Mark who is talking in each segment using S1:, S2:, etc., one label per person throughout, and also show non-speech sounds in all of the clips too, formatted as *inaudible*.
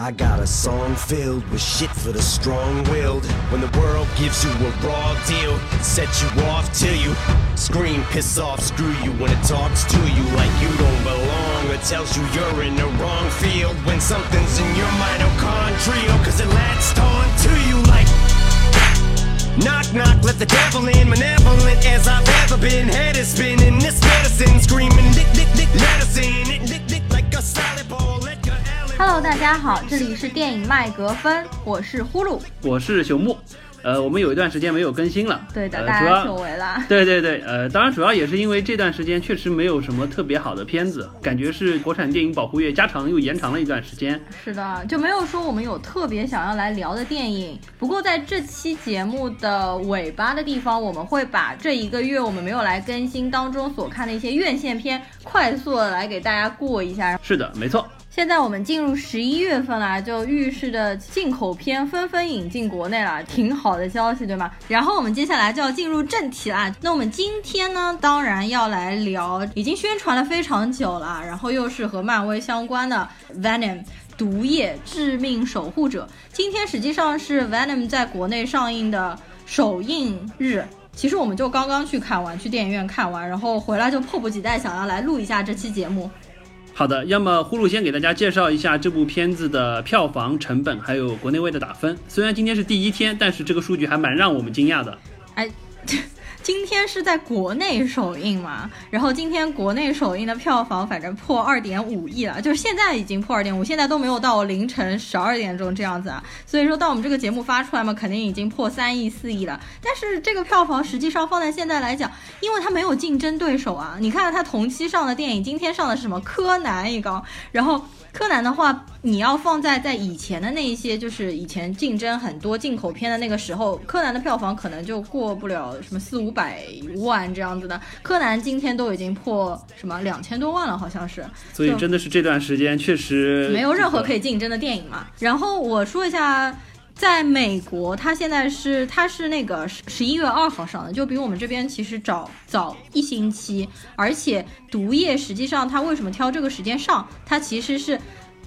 S1: I got a song filled with shit for the strong-willed. When the world gives you a raw deal, set you off till you scream, piss off, screw you when it talks to you like you don't belong or tells you you're in the wrong field when something's in your mitochondria cause it latched on to you like Knock, knock, let the devil in, malevolent as I've ever been. Head is spinning, this medicine screaming, dick, dick, dick, medicine, dick, dick, like a your
S2: Hello，大家好，这里是电影麦格芬，我是呼噜。
S3: 我是朽木，呃，我们有一段时间没有更新了，
S2: 对的，
S3: 呃、
S2: 大家久
S3: 要
S2: 违了。*laughs*
S3: 对对对，呃，当然主要也是因为这段时间确实没有什么特别好的片子，感觉是国产电影保护月加长又延长了一段时间。
S2: 是的，就没有说我们有特别想要来聊的电影。不过在这期节目的尾巴的地方，我们会把这一个月我们没有来更新当中所看的一些院线片，快速的来给大家过一下。
S3: 是的，没错。
S2: 现在我们进入十一月份了，就预示着进口片纷纷引进国内了，挺好的消息，对吗？然后我们接下来就要进入正题啦。那我们今天呢，当然要来聊已经宣传了非常久了，然后又是和漫威相关的 Venom。毒液致命守护者，今天实际上是 Venom 在国内上映的首映日。其实我们就刚刚去看完，去电影院看完，然后回来就迫不及待想要来录一下这期节目。
S3: 好的，要么呼噜先给大家介绍一下这部片子的票房成本，还有国内外的打分。虽然今天是第一天，但是这个数据还蛮让我们惊讶的。
S2: 哎，*laughs* 今天是在国内首映嘛，然后今天国内首映的票房反正破二点五亿了，就是现在已经破二点五，现在都没有到凌晨十二点钟这样子啊，所以说到我们这个节目发出来嘛，肯定已经破三亿四亿了。但是这个票房实际上放在现在来讲，因为它没有竞争对手啊，你看它同期上的电影，今天上的是什么柯南一个，然后。柯南的话，你要放在在以前的那一些，就是以前竞争很多进口片的那个时候，柯南的票房可能就过不了什么四五百万这样子的。柯南今天都已经破什么两千多万了，好像是。
S3: 所以真的是这段时间确实
S2: 没有任何可
S3: 以。
S2: 以竞争的电影嘛。然后我说一下，在美国，它现在是它是那个十十一月二号上的，就比我们这边其实早早一星期。而且《毒液》实际上它为什么挑这个时间上？它其实是。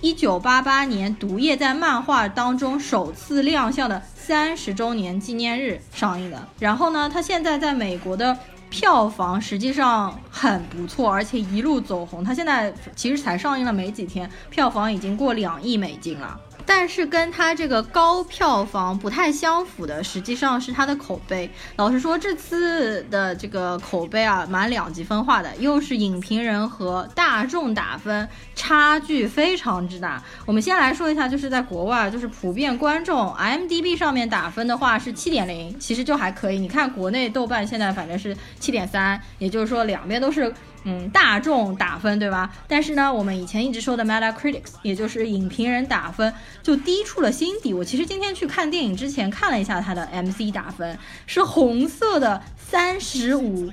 S2: 一九八八年，《毒液》在漫画当中首次亮相的三十周年纪念日上映的。然后呢，它现在在美国的票房实际上很不错，而且一路走红。它现在其实才上映了没几天，票房已经过两亿美金了。但是跟它这个高票房不太相符的，实际上是它的口碑。老实说，这次的这个口碑啊，蛮两极分化的，又是影评人和大众打分差距非常之大。我们先来说一下，就是在国外，就是普遍观众 m d b 上面打分的话是七点零，其实就还可以。你看国内豆瓣现在反正是七点三，也就是说两边都是。嗯，大众打分对吧？但是呢，我们以前一直说的 Metacritic，也就是影评人打分，就低出了心底。我其实今天去看电影之前看了一下它的 MC 打分，是红色的三十五。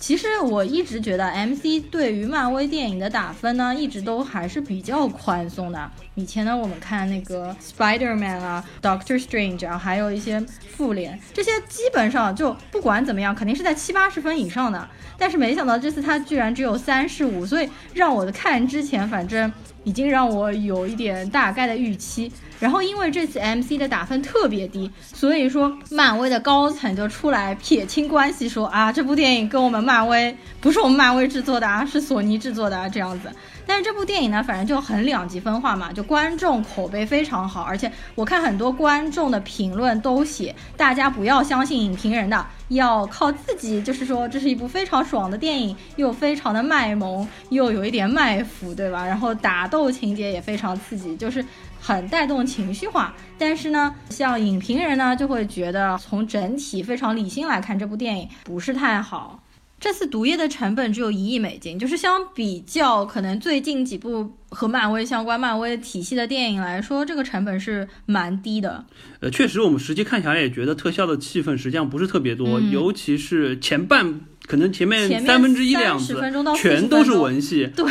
S2: 其实我一直觉得 MC 对于漫威电影的打分呢，一直都还是比较宽松的。以前呢，我们看那个 Spider-Man 啊、Doctor Strange 啊，还有一些复联，这些基本上就不管怎么样，肯定是在七八十分以上的。但是没想到这次它居然只有三十五，所以让我的看之前，反正已经让我有一点大概的预期。然后因为这次 MC 的打分特别低，所以说漫威的高层就出来撇清关系，说啊这部电影跟我们漫威不是我们漫威制作的啊，是索尼制作的啊这样子。但是这部电影呢，反正就很两极分化嘛，就观众口碑非常好，而且我看很多观众的评论都写，大家不要相信影评人的，要靠自己，就是说这是一部非常爽的电影，又非常的卖萌，又有一点卖腐，对吧？然后打斗情节也非常刺激，就是。很带动情绪化，但是呢，像影评人呢就会觉得从整体非常理性来看，这部电影不是太好。这次《毒液》的成本只有一亿美金，就是相比较可能最近几部和漫威相关、漫威体系的电影来说，这个成本是蛮低的。
S3: 呃，确实，我们实际看起来也觉得特效的气氛实际上不是特别多，
S2: 嗯
S3: 尤其是前半，可能前面三分之一的样子
S2: 分钟到
S3: 全都是文戏。
S2: 对。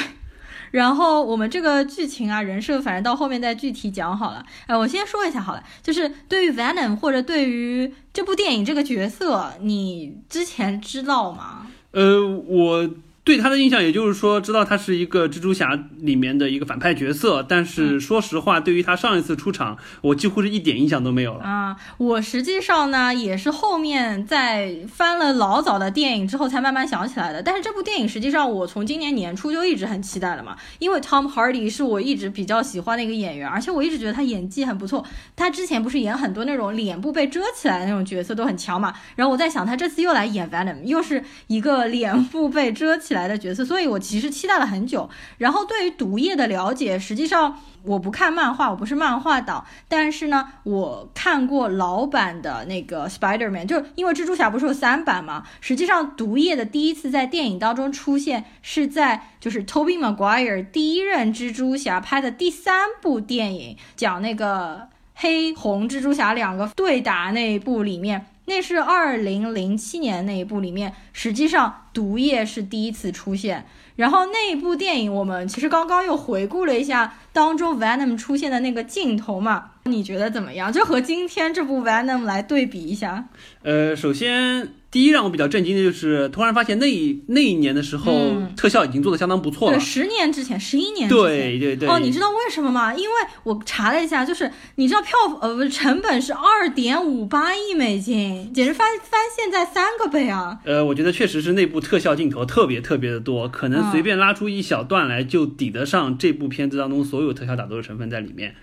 S2: 然后我们这个剧情啊、人设，反正到后面再具体讲好了。呃，我先说一下好了，就是对于 Venom 或者对于这部电影这个角色，你之前知道吗？
S3: 呃，我对他的印象，也就是说，知道他是一个蜘蛛侠里面的一个反派角色，但是说实话，对于他上一次出场，我几乎是一点印象都没有了。
S2: 啊，我实际上呢也是后面在翻了老早的电影之后才慢慢想起来的。但是这部电影实际上我从今年年初就一直很期待了嘛，因为 Tom Hardy 是我一直比较喜欢的一个演员，而且我一直觉得他演技很不错。他之前不是演很多那种脸部被遮起来的那种角色都很强嘛，然后我在想他这次又来演 Venom，又是一个脸部被遮起来来的角色，所以我其实期待了很久。然后对于毒液的了解，实际上我不看漫画，我不是漫画党，但是呢，我看过老版的那个 Spider-Man，就是因为蜘蛛侠不是有三版嘛，实际上毒液的第一次在电影当中出现是在就是 Tobey Maguire 第一任蜘蛛侠拍的第三部电影，讲那个黑红蜘蛛侠两个对打那一部里面。那是二零零七年那一部里面，实际上毒液是第一次出现。然后那一部电影，我们其实刚刚又回顾了一下当中 Venom 出现的那个镜头嘛，你觉得怎么样？就和今天这部 Venom 来对比一下。
S3: 呃，首先第一让我比较震惊的就是，突然发现那一那一年的时候，
S2: 嗯
S3: 特效已经做的相当不错了
S2: 对，。十年之前，十一年之前。
S3: 对对对。
S2: 哦，你知道为什么吗？因为我查了一下，就是你知道票呃不成本是二点五八亿美金，简直翻翻现在三个倍啊！
S3: 呃，我觉得确实是那部特效镜头特别特别的多，可能
S2: 嗯
S3: 随便拉出一小段来就抵得上这部片子当中所有特效打斗的成分在里面。
S2: 嗯，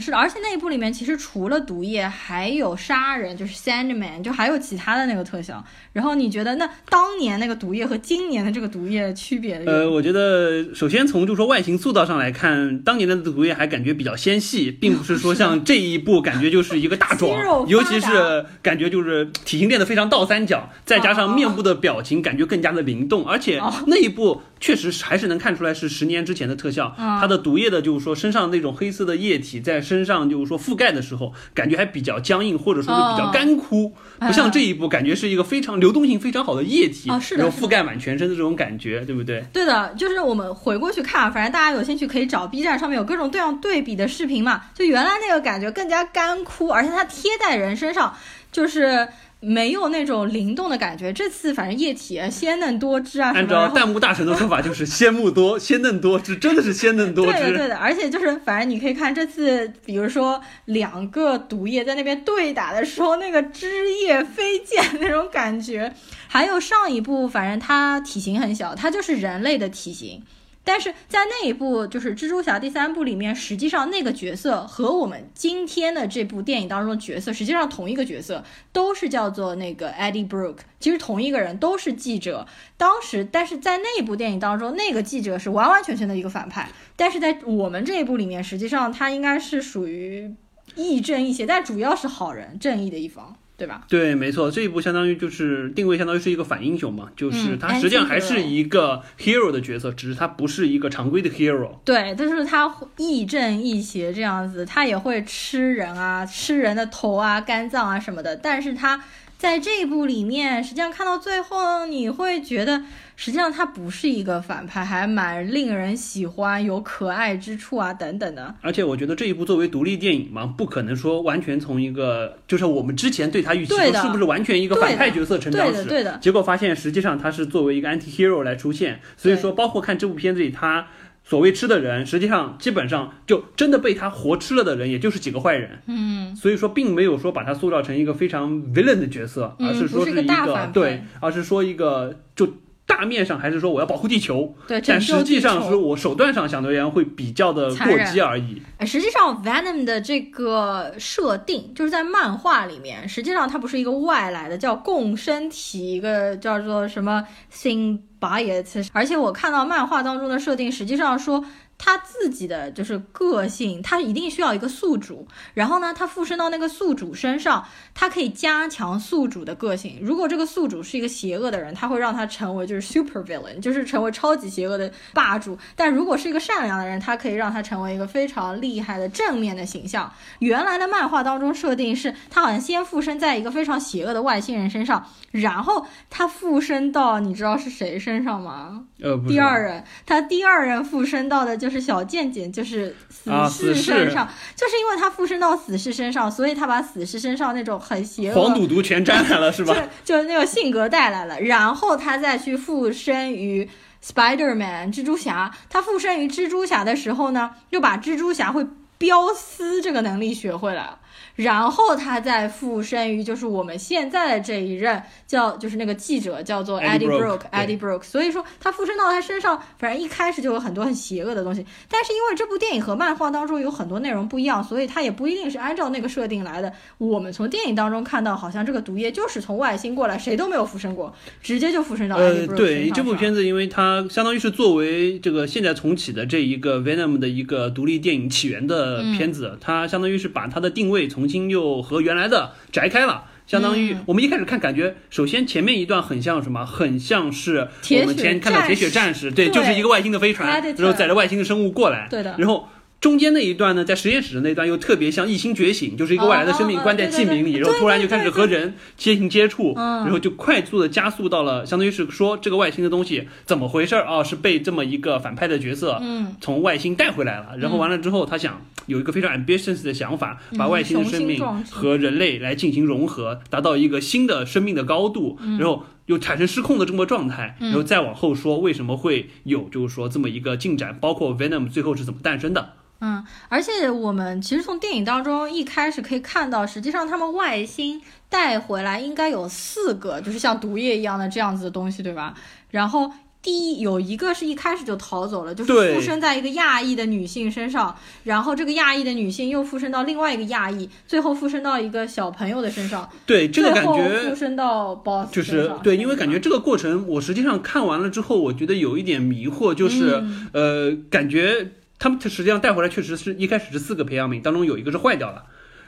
S2: 是的，而且那一部里面其实除了毒液，还有杀人，就是 Sandman，就还有其他的那个特效。然后你觉得那当年那个毒液和今年的这个毒液区别？
S3: 呃，，我觉得首先从就说外形塑造上来看，当年的毒液还感觉比较纤细，并不是说像这一部感觉就是一个大壮，*laughs* 尤其是感觉就是体型练得非常倒三角，再加上面部的表情感觉更加的灵动，而且
S2: 哦
S3: 那一部确实还是能看出来是十年之前的特效，
S2: 嗯
S3: 它的毒液的就是说身上那种黑色的液体在身上就是说覆盖的时候，感觉还比较僵硬，或者说是比较
S2: 哦
S3: 干枯，不像这一步感觉是一个非常流动性非常好的液体，
S2: 哦是的
S3: 然后覆盖满全身的这种感觉，对不对？
S2: 对的，就是我们回过去看，反正大家有兴趣可以找 B 站上面有各种各样对比的视频嘛。就原来那个感觉更加干枯，而且它贴在人身上就是。没有那种灵动的感觉，这次反正液体啊鲜嫩多汁啊什
S3: 按照弹幕大神的说法，就是鲜木多、*laughs* 鲜嫩多汁，真的是鲜嫩多汁
S2: 对的，对。的，而且就是，反正你可以看这次，比如说两个毒液在那边对打的时候，那个汁液飞溅那种感觉，还有上一部，反正它体型很小，它就是人类的体型。但是在那一部就是蜘蛛侠第三部里面，实际上那个角色和我们今天的这部电影当中的角色，实际上同一个角色，都是叫做那个 Eddie Brooke，其实同一个人，都是记者。当时，但是在那一部电影当中，那个记者是完完全全的一个反派，但是在我们这一部里面，实际上他应该是属于亦正亦邪，但主要是好人，正义的一方，对吧？
S3: 对，没错，这一部相当于就是定位，相当于是一个反英雄嘛，就是
S2: 嗯
S3: 他实际上还是一个 hero 的角色，只是他不是一个常规的 hero。
S2: 对，但是他亦正亦邪这样子，他也会吃人啊，吃人的头啊、肝脏啊什么的。但是他在这一部里面，实际上看到最后，你会觉得，实际上他不是一个反派，还蛮令人喜欢，有可爱之处啊，等等的。
S3: 而且我觉得这一部作为独立电影嘛，不可能说完全从一个就是我们之前对他预期是不是完全一个反派角色成长
S2: 对的，
S3: 史，
S2: 对的。
S3: 结果发现实际上他是作为一个 anti hero 来出现，所以说包括看这部片子里他。所谓吃的人，实际上基本上就真的被他活吃了的人，也就是几个坏人。
S2: 嗯，
S3: 所以说，并没有说把他塑造成一个非常 villain 的角色，
S2: 嗯
S3: 而是说
S2: 是一个
S3: 一
S2: 大反派
S3: 对，而是说一个就大面上还是说我要保护地球，
S2: 对，
S3: 但实际上是我手段上相对而言会比较的过激而已。
S2: 哎实际上，Venom 的这个设定就是在漫画里面，实际上它不是一个外来的，叫共生体，一个叫做什么 symbiote。而且我看到漫画当中的设定，实际上说。他自己的就是个性，他一定需要一个宿主，然后呢，他附身到那个宿主身上，他可以加强宿主的个性。如果这个宿主是一个邪恶的人，他会让他成为就是 super villain，就是成为超级邪恶的霸主。但如果是一个善良的人，他可以让他成为一个非常厉害的正面的形象。原来的漫画当中设定是，他好像先附身在一个非常邪恶的外星人身上，然后他附身到你知道是谁身上吗？
S3: 呃，不
S2: 第二人，他第二人附身到的就是小贱贱，就是死
S3: 啊
S2: 士身上，就是因为他附身到死士身上，所以他把死士身上那种很邪恶、
S3: 黄赌毒全沾来了是吧？
S2: 就就是那个性格带来了，然后他再去附身于 Spider Man 蜘蛛侠，他附身于蜘蛛侠的时候呢，又把蜘蛛侠会飙丝这个能力学会了。然后他再附身于就是我们现在的这一任叫就是那个记者叫做
S3: Eddie
S2: Eddie Brock，Brock，Eddie Brock，所以说他附身到他身上，反正一开始就有很多很邪恶的东西。但是因为这部电影和漫画当中有很多内容不一样，所以它也不一定是按照那个设定来的。我们从电影当中看到，好像这个毒液就是从外星过来，谁都没有附身过，直接就附身到 Eddie
S3: 呃
S2: ，Brock
S3: 对这部片
S2: 子，
S3: 因为它相当于是作为这个现在重启的这一个 Venom 的一个独立电影起源的
S2: 嗯
S3: 片子，它相当于是把它的定位重新又和原来的摘开了。相当于
S2: 嗯
S3: 我们一开始看，感觉首先前面一段很像什么？很像是我们
S2: 血
S3: 前看到铁血战士，对，就是一个外星的飞船，然后载着外星的生物过来，
S2: 对的
S3: 然后。中间那一段呢，在实验室的那段又特别像异星觉醒，就是一个外来的生命关在器皿里，然后突然就开始和人接近接触，
S2: 嗯。
S3: 然后就快速的加速到了，相当于是说这个外星的东西怎么回事儿啊？是被这么一个反派的角色
S2: 嗯，
S3: 从外星带回来了，然后完了之后，他想有一个非常 ambitious 的想法，
S2: 嗯
S3: 把外星的生命和人类来进行融合，达到一个新的生命的高度，
S2: 嗯。
S3: 然后又产生失控的这么状态，然后再往后说为什么会有就是说这么一个进展，包括 Venom 最后是怎么诞生的。
S2: 嗯，而且我们其实从电影当中一开始可以看到，实际上他们外星带回来应该有四个，就是像毒液一样的这样子的东西，对吧？然后第一有一个是一开始就逃走了，就是附身在一个亚裔的女性身上，然后这个亚裔的女性又附身到另外一个亚裔，最后附身到一个小朋友的身上，
S3: 对这个感觉
S2: 附身到 boss
S3: 就是对，因为感觉这个过程，我实际上看完了之后，我觉得有一点迷惑，就是、
S2: 嗯。
S3: 呃，感觉他们实际上带回来确实是一开始是四个培养皿，当中有一个是坏掉了，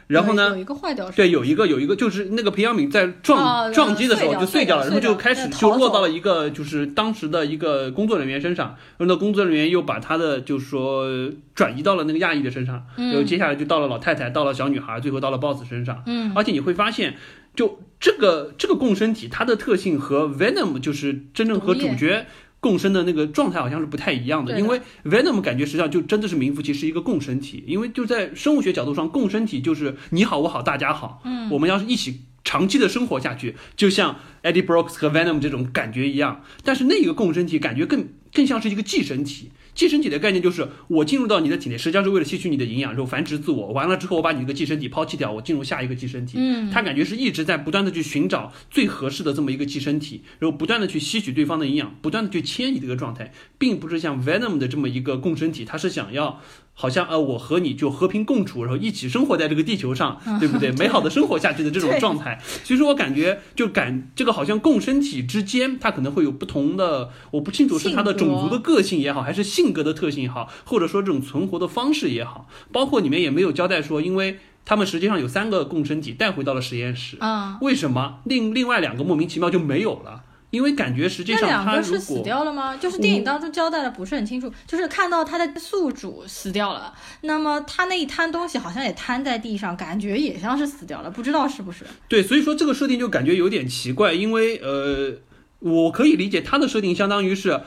S3: 然后呢
S2: 有有，一个坏掉，
S3: 对，有一个有一个就是那个培养皿在撞、
S2: 哦
S3: 撞击的时候就碎掉了，然后就开始就落到了一个就是当时的一个工作人员身上，然后那工作人员又把他的就是说转移到了那个亚裔的身上，然后接下来就到了老太太，到了小女孩，最后到了 boss 身上，
S2: 嗯，
S3: 而且你会发现。就这个这个共生体，它的特性和 Venom 就是真正和主角共生的那个状态好像是不太一样的，因为 Venom 感觉实际上就真的是名副其实一个共生体，因为就在生物学角度上，共生体就是你好我好大家好，嗯，我们要是一起长期的生活下去，就像 Eddie Brooks 和 Venom 这种感觉一样，但是那个共生体感觉更更像是一个寄生体。寄生体的概念就是我进入到你的体内，实际上是为了吸取你的营养，然后繁殖自我。完了之后，我把你这个寄生体抛弃掉，我进入下一个寄生体。
S2: 嗯，
S3: 他感觉是一直在不断的去寻找最合适的这么一个寄生体，然后不断的去吸取对方的营养，不断的去迁移这个状态，并不是像 Venom 的这么一个共生体，它是想要好像呃我和你就和平共处，然后一起生活在这个地球上，对不对？*laughs* 美好的生活下去的这种状态。其实我感觉就感这个好像共生体之间，它可能会有不同的，我不清楚是它的种族的个性也好，还是性格的特性也好，或者说这种存活的方式也好，包括里面也没有交代说，因为他们实际上有三个共生体带回到了实验室，
S2: 嗯，
S3: 为什么另另外两个莫名其妙就没有了？因为感觉实际上他
S2: 两个是死掉了吗？就是电影当中交代的不是很清楚，就是看到他的宿主死掉了，那么他那一摊东西好像也摊在地上，感觉也像是死掉了，不知道是不是？
S3: 对，所以说这个设定就感觉有点奇怪，因为呃，我可以理解他的设定相当于是。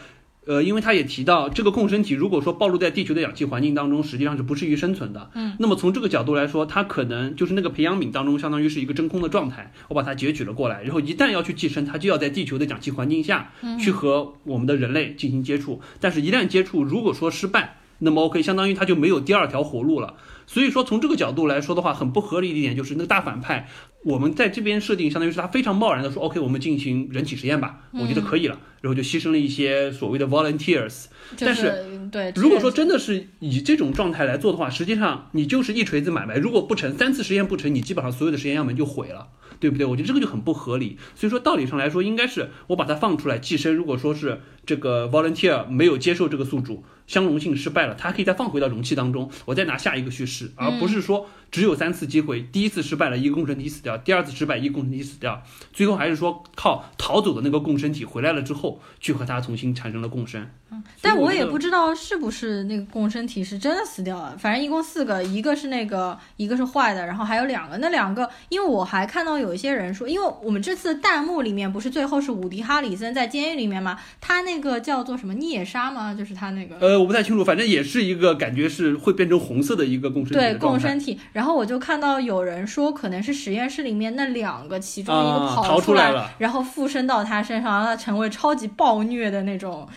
S3: 呃，因为他也提到，这个共生体如果说暴露在地球的氧气环境当中，实际上是不适宜生存的。嗯，那么从这个角度来说，它可能就是那个培养皿当中，相当于是一个真空的状态，我把它截取了过来，然后一旦要去寄生，它就要在地球的氧气环境下去和我们的人类进行接触。但是，一旦接触，如果说失败，那么 OK，相当于它就没有第二条活路了。所以说，从这个角度来说的话，很不合理的一点就是那个大反派，我们在这边设定，相当于是他非常贸然的说，OK，我们进行人体实验吧，我觉得可以了，然后就牺牲了一些所谓的 volunteers。
S2: 就
S3: 但
S2: 是对，
S3: 如果说真的是以这种状态来做的话，实际上你就是一锤子买卖，如果不成，三次实验不成，你基本上所有的实验样本就毁了。对不对？我觉得这个就很不合理。所以说道理上来说，应该是我把它放出来寄生。如果说是这个 volunteer 没有接受这个宿主，相容性失败了，它可以再放回到容器当中，我再拿下一个叙事，而不是说只有三次机会，第一次失败了，一个共生体死掉；第二次失败，一个共生体死掉，最后还是说靠逃走的那个共生体回来了之后，去和它重新产生了共生。
S2: 嗯但我也不知道是不是那个共生体是真的死掉了，反正一共四个，一个是那个，一个是坏的，然后还有两个，那两个，因为我还看到有一些人说，因为我们这次弹幕里面不是最后是伍迪·哈里森在监狱里面吗？他那个叫做什么孽杀吗？就是他那个。
S3: 呃，我不太清楚，反正也是一个感觉是会变成红色的一个共生体
S2: 对共生体，然后我就看到有人说，可能是实验室里面那两个其中一个
S3: 逃出来了
S2: 然后附身到他身上，让他成为超级暴虐的那种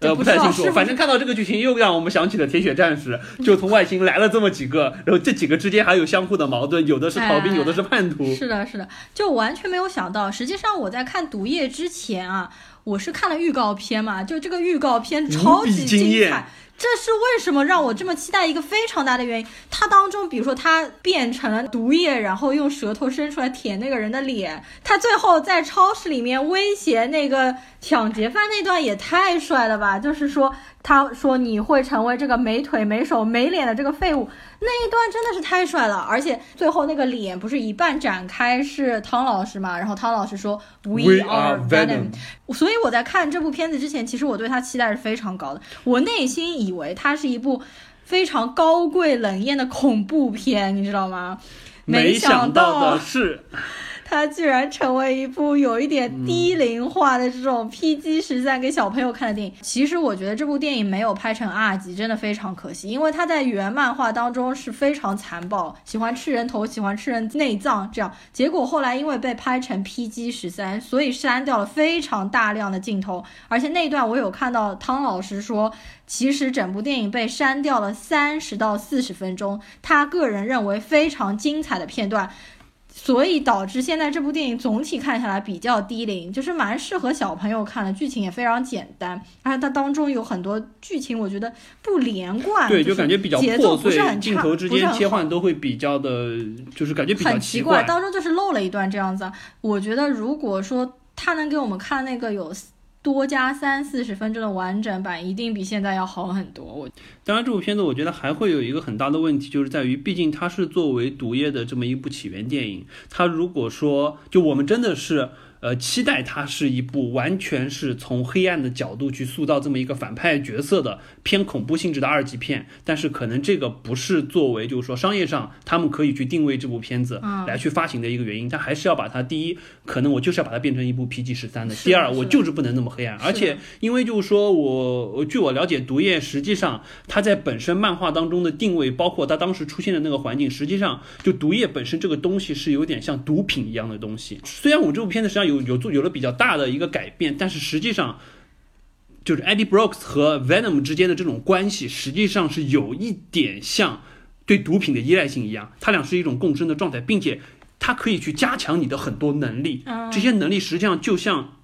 S3: 呃，
S2: 不
S3: 不太清楚，反正看到这个剧情又让我们想起了铁血战士，就从外星来了这么几个，然后这几个之间还有相互的矛盾，有的是逃兵，
S2: 哎
S3: 有的是叛徒。
S2: 是的，是的，就完全没有想到。实际上我在看《毒液》之前啊，我是看了预告片嘛，就这个预告片超级
S3: 惊
S2: 精
S3: 艳
S2: 彩。这是为什么让我这么期待一个非常大的原因。它当中，比如说它变成了毒液，然后用舌头伸出来舔那个人的脸，他最后在超市里面威胁那个抢劫犯那段也太帅了吧！就是说，他说你会成为这个没腿没手没脸的这个废物，那一段真的是太帅了。而且最后那个脸不是一半展开是汤老师嘛，然后汤老师说 We are
S3: Venom，Venom
S2: 所以我在看这部片子之前，其实我对他期待是非常高的。我内心以为它是一部非常高贵冷艳的恐怖片，你知道吗？
S3: 没
S2: 想
S3: 到的是，
S2: 它居然成为一部有一点低龄化的这种 PG 十三给小朋友看的电影。其实我觉得这部电影没有拍成 R 级，真的非常可惜，因为它在原漫画当中是非常残暴，喜欢吃人头，喜欢吃人内脏这样。结果后来因为被拍成 PG 十三，所以删掉了非常大量的镜头，而且那段我有看到汤老师说。其实整部电影被删掉了三十到四十分钟，他个人认为非常精彩的片段，所以导致现在这部电影总体看下来比较低龄，就是蛮适合小朋友看的，剧情也非常简单，而且它当中有很多剧情我觉得不连贯，
S3: 对，
S2: 就
S3: 就是感觉比较
S2: 节奏
S3: 破碎，
S2: 不是很差
S3: 镜头之间切换都会比较的，就是感觉比较
S2: 很
S3: 奇
S2: 怪，当中就是漏了一段这样子啊。我觉得如果说他能给我们看那个有多加三四十分钟的完整版，一定比现在要好很多。我
S3: 当然，这部片子我觉得还会有一个很大的问题，就是在于，毕竟它是作为毒液的这么一部起源电影，它如果说就我们真的是呃期待它是一部完全是从黑暗的角度去塑造这么一个反派角色的偏恐怖性质的二级片，但是可能这个不是作为就是说商业上他们可以去定位这部片子
S2: 嗯
S3: 来去发行的一个原因，但还是要把它第一，可能我就是要把它变成一部 PG 十三的，第二，我就是不能那么黑暗，而且因为就是说我我据我了解，毒液实际上它在本身漫画当中的定位，包括它当时出现的那个环境，实际上就毒液本身这个东西是有点像毒品一样的东西。虽然我这部片子实际上有有做有了比较大的一个改变，但是实际上。就是 Eddie Brooks 和 Venom 之间的这种关系，实际上是有一点像对毒品的依赖性一样，它俩是一种共生的状态，并且它可以去加强你的很多能力，
S2: 嗯
S3: 这些能力实际上就像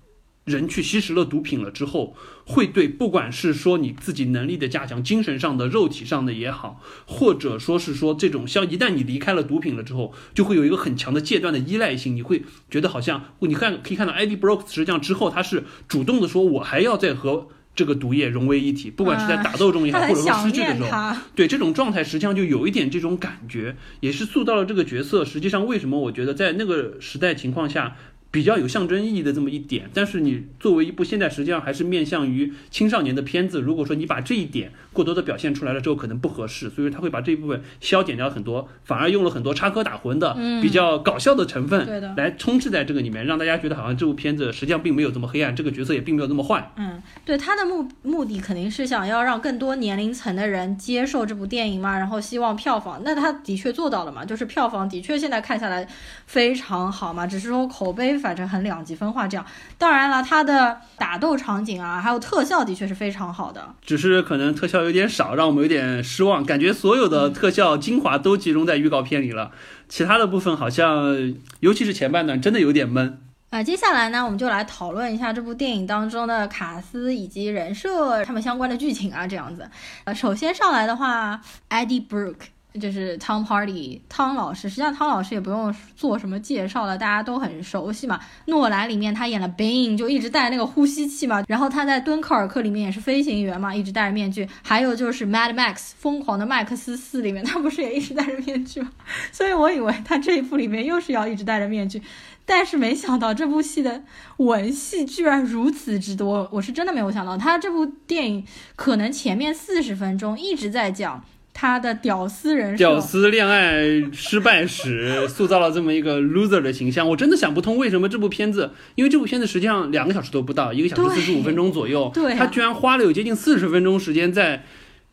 S3: 人去吸食了毒品了之后，会对不管是说你自己能力的加强，精神上的、肉体上的也好，或者说是说这种像一旦你离开了毒品了之后，就会有一个很强的戒断的依赖性，你会觉得好像你看可以看到 Eddie Brooks 实际上之后他是主动的说，我还要再和这个毒液融为一体，不管是在打斗中也好，
S2: 他
S3: 或者说失去的时候，对这种状态，实际上就有一点这种感觉，也是塑造了这个角色。实际上，为什么我觉得在那个时代情况下比较有象征意义的这么一点？但是你作为一部现在实际上还是面向于青少年的片子，如果说你把这一点过多的表现出来了之后，可能不合适，所以他会把这一部分消减掉很多，反而用了很多插科打诨的、
S2: 嗯
S3: 比较搞笑的成分来充斥在这个里面，让大家觉得好像这部片子实际上并没有这么黑暗，这个角色也并没有那么坏。
S2: 嗯，对，他的目目的肯定是想要让更多年龄层的人接受这部电影嘛，然后希望票房，那他的确做到了嘛，就是票房的确现在看下来非常好嘛，只是说口碑反正很两极分化这样。当然了，它的打斗场景啊，还有特效的确是非常好的。
S3: 只是可能特效有点少，让我们有点失望。感觉所有的特效精华都集中在预告片里了，其他的部分好像，尤其是前半段，真的有点闷。
S2: 啊、接下来呢，我们就来讨论一下这部电影当中的卡斯以及人设他们相关的剧情啊，这样子。呃，首先上来的话，Eddie Brooke 就是 Tom Hardy 汤老师，实际上汤老师也不用做什么介绍了，大家都很熟悉嘛。诺兰里面他演了 Bane，就一直戴那个呼吸器嘛。然后他在敦刻尔克里面也是飞行员嘛，一直戴着面具。还有就是 Mad Max 疯狂的麦克斯四里面，他不是也一直戴着面具吗？*laughs* 所以我以为他这一部里面又是要一直戴着面具。但是没想到这部戏的文戏居然如此之多，我是真的没有想到，他这部电影可能前面四十分钟一直在讲他的屌丝人设，
S3: 屌丝恋爱失败史，*laughs* 塑造了这么一个 loser 的形象。我真的想不通为什么这部片子，因为这部片子实际上两个小时都不到，一个小时四十五分钟左右，他居然花了有接近四十分钟时间在。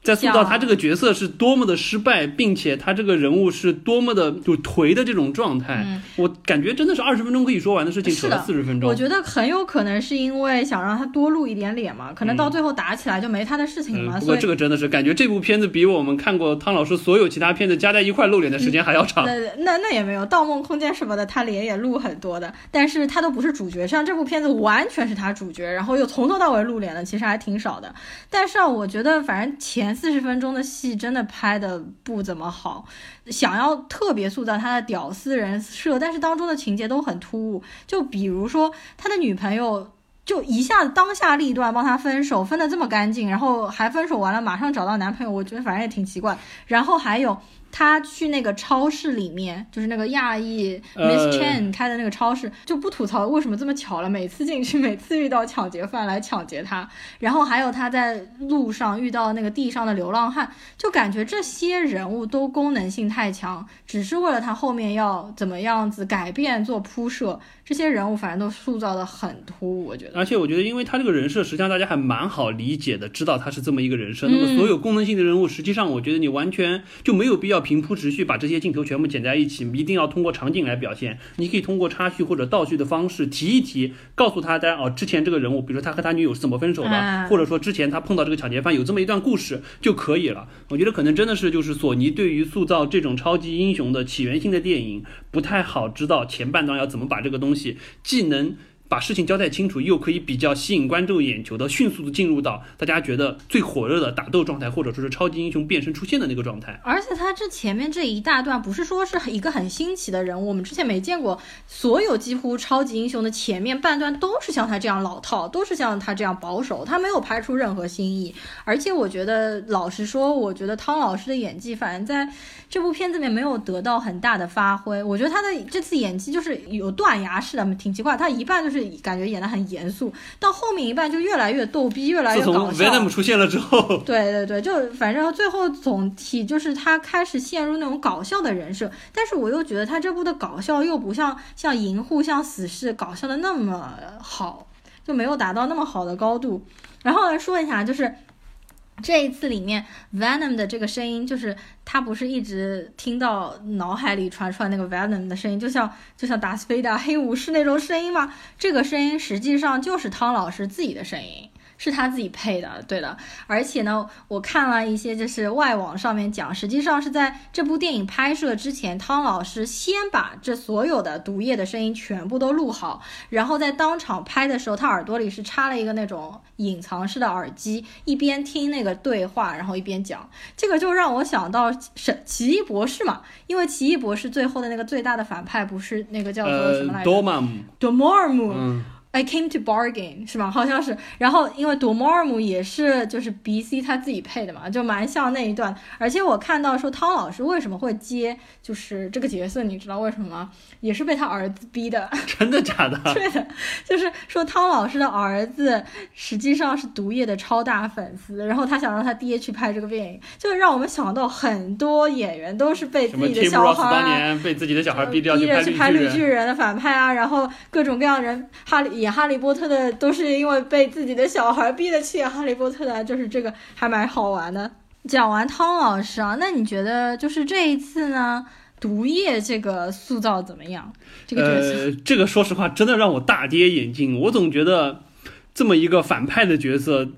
S3: 在塑造他这个角色是多么的失败，并且他这个人物是多么的就颓的这种状态，我感觉真的是二十分钟可以说完的事情，扯了四十分钟。
S2: 我觉得很有可能是因为想让他多露一点脸嘛，可能到最后打起来就没他的事情了嘛。
S3: 不过这个真的是感觉这部片子比我们看过汤老师所有其他片子加在一块露脸的时间还要长。
S2: 那那那也没有，《盗梦空间》什么的，他脸也露很多的，但是他都不是主角。像这部片子完全是他主角，然后又从头到尾露脸的，其实还挺少的。但是啊，我觉得反正前四十分钟的。戏真的拍的不怎么好，想要特别塑造他的屌丝人设，但是当中的情节都很突兀。就比如说他的女朋友，就一下子当下立断帮他分手，分的这么干净，然后还分手完了马上找到男朋友，我觉得反正也挺奇怪。然后还有。他去那个超市里面，就是那个亚裔 Miss Chen 开的那个超市，就不吐槽为什么这么巧了，每次进去，每次遇到抢劫犯来抢劫他。然后还有他在路上遇到那个地上的流浪汉，就感觉这些人物都功能性太强，只是为了他后面要怎么样子改变做铺设。这些人物反正都塑造的很突兀，我觉得。
S3: 而且我觉得，因为他这个人设，实际上大家还蛮好理解的，知道他是这么一个人设。那么所有功能性的人物，实际上我觉得你完全就没有必要平铺直叙把这些镜头全部剪在一起，一定要通过场景来表现。你可以通过插叙或者倒叙的方式提一提，告诉他家哦，之前这个人物，比如说他和他女友是怎么分手的，或者说之前他碰到这个抢劫犯有这么一段故事就可以了。我觉得可能真的是就是索尼对于塑造这种超级英雄的起源性的电影不太好知道前半段要怎么把这个东西既能。把事情交代清楚，又可以比较吸引观众眼球的，迅速的进入到大家觉得最火热的打斗状态，或者说是超级英雄变身出现的那个状态。
S2: 而且他这前面这一大段不是说是一个很新奇的人物，我们之前没见过。所有几乎超级英雄的前面半段都是像他这样老套，都是像他这样保守，他没有拍出任何新意。而且我觉得，老实说，我觉得汤老师的演技，反正在这部片子里面没有得到很大的发挥。我觉得他的这次演技就是有断崖式的，挺奇怪。他一半就是。感觉演的很严肃，到后面一半就越来越逗逼，越来越搞笑。
S3: 自从 Venom 出现了之后，*laughs*
S2: 对对对，就反正最后总体就是他开始陷入那种搞笑的人设，但是我又觉得他这部的搞笑又不像像银护、像死侍搞笑的那么好，就没有达到那么好的高度。然后来说一下，就是。这一次里面，Venom 的这个声音，就是他不是一直听到脑海里传出来那个 Venom 的声音，就像就像达斯菲达黑武士那种声音吗？这个声音实际上就是汤老师自己的声音。是他自己配的，对的。而且呢，我看了一些就是外网上面讲，实际上是在这部电影拍摄之前，汤老师先把这所有的毒液的声音全部都录好，然后在当场拍的时候，他耳朵里是插了一个那种隐藏式的耳机，一边听那个对话，然后一边讲。这个就让我想到神奇异博士嘛，因为奇异博士最后的那个最大的反派不是那个叫做什么来着？多玛姆。多玛姆。I came to bargain 是吧？好像是。然后因为 Dormammu 也是就是 B C 他自己配的嘛，就蛮像那一段。而且我看到说汤老师为什么会接就是这个角色，你知道为什么吗？也是被他儿子逼的。*laughs*
S3: 真的假的？*laughs*
S2: 对的，就是说汤老师的儿子实际上是毒液的超大粉丝，然后他想让他爹去拍这个电影，就让我们想到很多演员都是被自己的小孩
S3: 当年被自己的小孩逼着
S2: 去拍
S3: 绿
S2: 巨人的反派啊，然后各种各样人哈利。演哈利波特的都是因为被自己的小孩逼的去演哈利波特的，就是这个还蛮好玩的。讲完汤老师啊，那你觉得就是这一次呢，毒液这个塑造怎么样？这个角
S3: 色，这个说实话真的让我大跌眼镜。我总觉得这么一个反派的角色，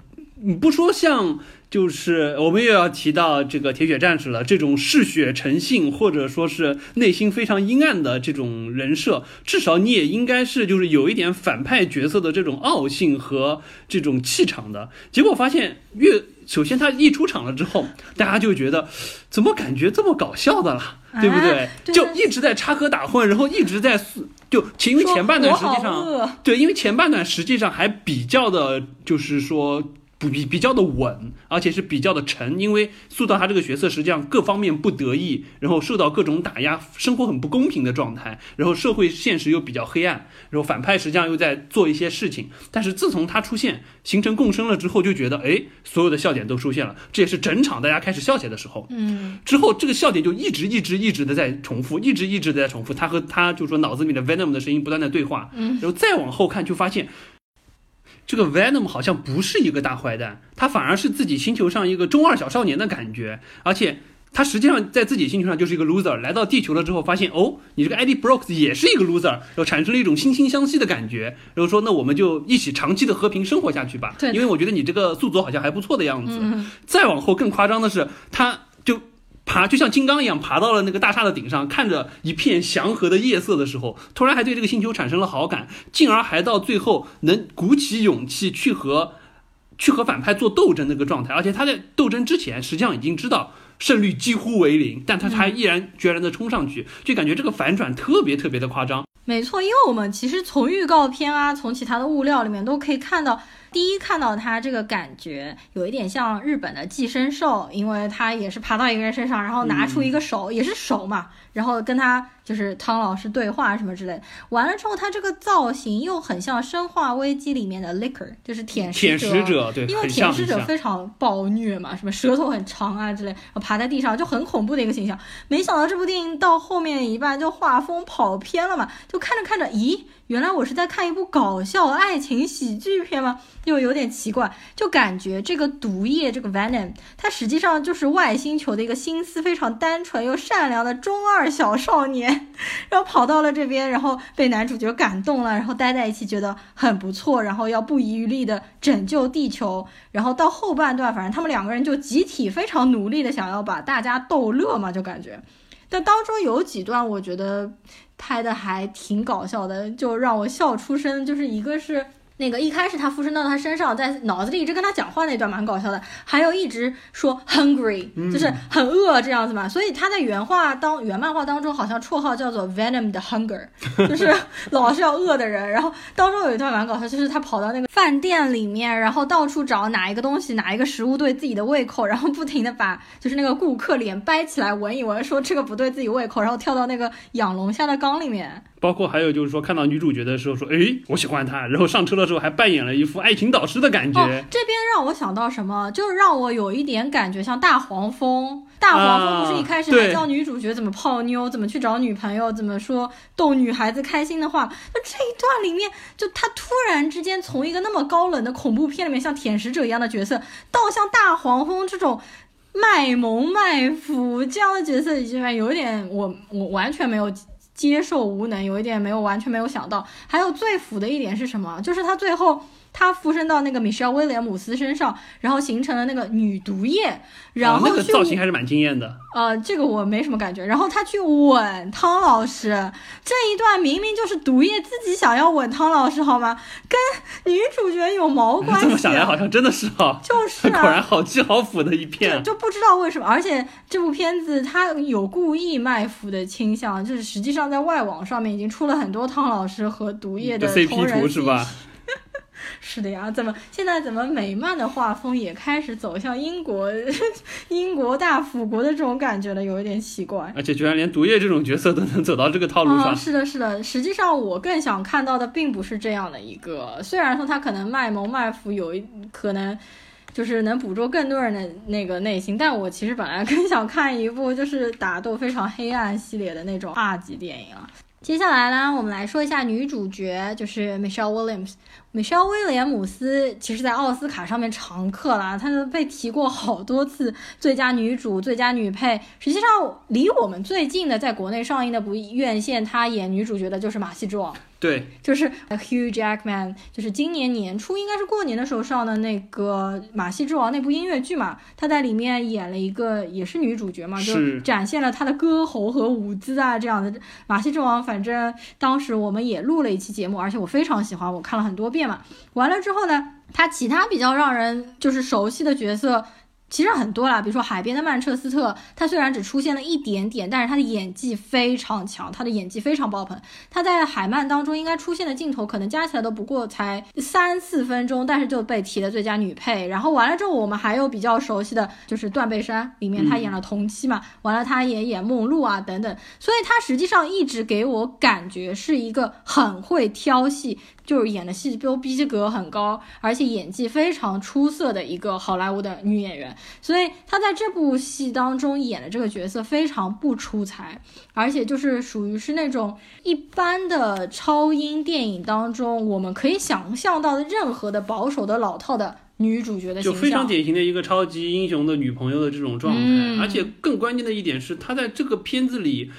S3: 你不说像。就是我们又要提到这个铁血战士了，这种嗜血成性或者说是内心非常阴暗的这种人设，至少你也应该是就是有一点反派角色的这种傲性和这种气场的。结果发现，越首先他一出场了之后，大家就觉得怎么感觉这么搞笑的了，对不对？就一直在插科打诨，然后一直在就因为前半段实际上对，因为前半段实际上还比较的，就是说。比比较的稳，而且是比较的沉，因为塑造他这个角色实际上各方面不得意，然后受到各种打压，生活很不公平的状态，然后社会现实又比较黑暗，然后反派实际上又在做一些事情。但是自从他出现形成共生了之后，就觉得哎，所有的笑点都出现了，这也是整场大家开始笑起来的时候。
S2: 嗯，
S3: 之后这个笑点就一直一直一直的在重复，一直一直的在重复。他和他就说脑子里的 Venom 的声音不断的对话，
S2: 嗯，
S3: 然后再往后看就发现。这个 Venom 好像不是一个大坏蛋，他反而是自己星球上一个中二小少年的感觉，而且。他实际上在自己星球上就是一个 loser，来到地球了之后发现，哦，你这个 Eddie Brooks 也是一个 loser，然后产生了一种惺惺相惜的感觉，然后说那我们就一起长期的和平生活下去吧。
S2: 对，
S3: 因为我觉得你这个宿主好像还不错的样子。
S2: 嗯。
S3: 再往后更夸张的是，他就爬，就像金刚一样爬到了那个大厦的顶上，看着一片祥和的夜色的时候，突然还对这个星球产生了好感，进而还到最后能鼓起勇气去和去和反派做斗争那个状态，而且他在斗争之前实际上已经知道。胜率几乎为零，但他还毅然决然的冲上去，就感觉这个反转特别特别的夸张。
S2: 没错，因为我们其实从预告片啊，从其他的物料里面都可以看到。第一看到他这个感觉有一点像日本的寄生兽，因为他也是爬到一个人身上，然后拿出一个手，也是手嘛，然后跟他就是汤老师对话什么之类。完了之后，他这个造型又很像《生化危机》里面的 Licker，就是舔
S3: 舔食者，对，
S2: 因为舔食者非常暴虐嘛，什么舌头很长啊之类，然后爬在地上就很恐怖的一个形象。没想到这部电影到后面一半就画风跑偏了嘛，就看着看着，咦？原来我是在看一部搞笑爱情喜剧片吗？又有点奇怪，就感觉这个毒液这个 venom，它实际上就是外星球的一个心思非常单纯又善良的中二小少年，*laughs* 然后跑到了这边，然后被男主角感动了，然后待在一起觉得很不错，然后要不遗余力的拯救地球，然后到后半段，反正他们两个人就集体非常努力的想要把大家逗乐嘛，就感觉，但当中有几段我觉得。拍的还挺搞笑的，就让我笑出声。就是一个是。那个一开始他附身到他身上，在脑子里一直跟他讲话那段蛮搞笑的，还有一直说 hungry，就是很饿这样子嘛。所以他在原画当原漫画当中好像绰号叫做 Venom 的 Hunger，就是老是要饿的人。然后当中有一段蛮搞笑，就是他跑到那个饭店里面，然后到处找哪一个东西哪一个食物对自己的胃口，然后不停的把就是那个顾客脸掰起来闻一闻，说这个不对自己胃口，然后跳到那个养龙虾的缸里面。
S3: 包括还有就是说，看到女主角的时候说，哎，我喜欢她，然后上车的时候还扮演了一副爱情导师的感觉。
S2: 这边让我想到什么，就是让我有一点感觉像大黄蜂。大黄蜂不是一开始还教女主角怎么泡妞，怎么去找女朋友，怎么说逗女孩子开心的话。那这一段里面，就他突然之间从一个那么高冷的恐怖片里面，像舔食者一样的角色，到像大黄蜂这种卖萌卖腐这样的角色，居然有点我我完全没有。接受无能，有一点没有完全没有想到。还有最腐的一点是什么？就是他最后。他附身到那个米歇尔威廉姆斯身上，然后形成了那个女毒液，然后
S3: 那个造型还是蛮惊艳的。
S2: 呃，这个我没什么感觉。然后他去吻汤老师，这一段明明就是毒液自己想要吻汤老师，好吗？跟女主角有毛关系？
S3: 这么想来，好像真的是哈，
S2: 就是
S3: 果然好鸡好腐的一片，
S2: 就不知道为什么。而且这部片子它有故意卖腐的倾向，就是实际上在外网上面已经出了很多汤老师和毒液的
S3: CP 图，是吧？
S2: 是的呀，怎么现在怎么美漫的画风也开始走向英国 *laughs* 英国大腐国的这种感觉了，有一点奇怪。
S3: 而且居然连毒液这种角色都能走到这个套路上。
S2: 是的，是的。实际上我更想看到的并不是这样的一个，虽然说他可能卖萌卖腐有一可能就是能捕捉更多人的那个内心，但我其实本来更想看一部就是打斗非常黑暗系列的那种二级电影啊。接下来呢，我们来说一下女主角，就是 Michelle Williams。米歇尔威廉姆斯其实，在奥斯卡上面常客啦，她都被提过好多次最佳女主、最佳女配。实际上，离我们最近的，在国内上映的不院线，她演女主角的就是《马戏之王》。
S3: 对，
S2: 就是 Hugh Jackman，就是今年年初应该是过年的时候上的那个《马戏之王》那部音乐剧嘛，她在里面演了一个也是女主角嘛，就展现了她的歌喉和舞姿啊这样的。《马戏之王》反正当时我们也录了一期节目，而且我非常喜欢，我看了很多遍嘛。完了之后呢，他其他比较让人就是熟悉的角色。其实很多啦，比如说海边的曼彻斯特，他虽然只出现了一点点，但是他的演技非常强，他的演技非常爆棚。他在海曼当中应该出现的镜头可能加起来都不过才三四分钟，但是就被提了最佳女配。然后完了之后，我们还有比较熟悉的就是断背山里面他演了同期嘛，完了他也演梦露啊等等，所以他实际上一直给我感觉是一个很会挑戏。就是演的戏都逼格很高，而且演技非常出色的一个好莱坞的女演员。所以他在这部戏当中演的这个角色非常不出彩，而且就是属于是那种一般的超英电影当中我们可以想象到的任何的保守的老套的女主角的形象，
S3: 就非常典型的一个超级英雄的女朋友的这种状态，
S2: 嗯
S3: 而且更关键的一点是，她在这个片子里，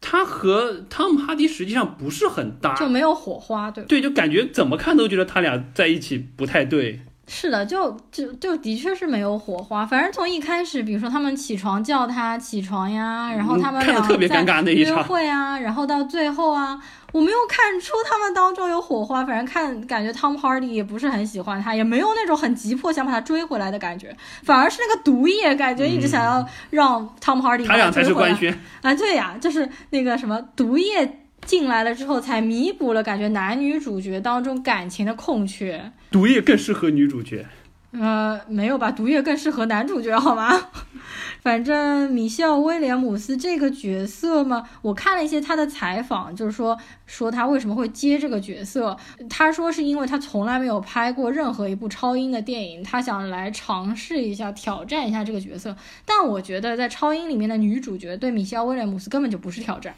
S3: 她和汤姆哈迪实际上不是很搭，
S2: 就没有火花，对？
S3: 对，就感觉怎么看都觉得他俩在一起不太对。
S2: 是的，就就就的确是没有火花。反正从一开始，比如说他们起床叫他起床呀，然后他们俩
S3: 特别尴尬那一
S2: 约
S3: 场
S2: 会啊，然后到最后啊，我没有看出他们当中有火花。反正看感觉 Tom Hardy 也不是很喜欢他，也没有那种很急迫想把他追回来的感觉，反而是那个毒液感觉一直想要让 Tom Hardy 把
S3: 他俩才是官宣，
S2: 啊，对呀，就是那个什么毒液。进来了之后，才弥补了感觉男女主角当中感情的空缺。
S3: 毒液更适合女主角。
S2: 呃，没有吧？毒液更适合男主角好吗？*laughs* 反正米歇尔·威廉姆斯这个角色嘛，我看了一些他的采访，就是说说他为什么会接这个角色。他说是因为他从来没有拍过任何一部超英的电影，他想来尝试一下、挑战一下这个角色。但我觉得在超英里面的女主角对米歇尔·威廉姆斯根本就不是挑战，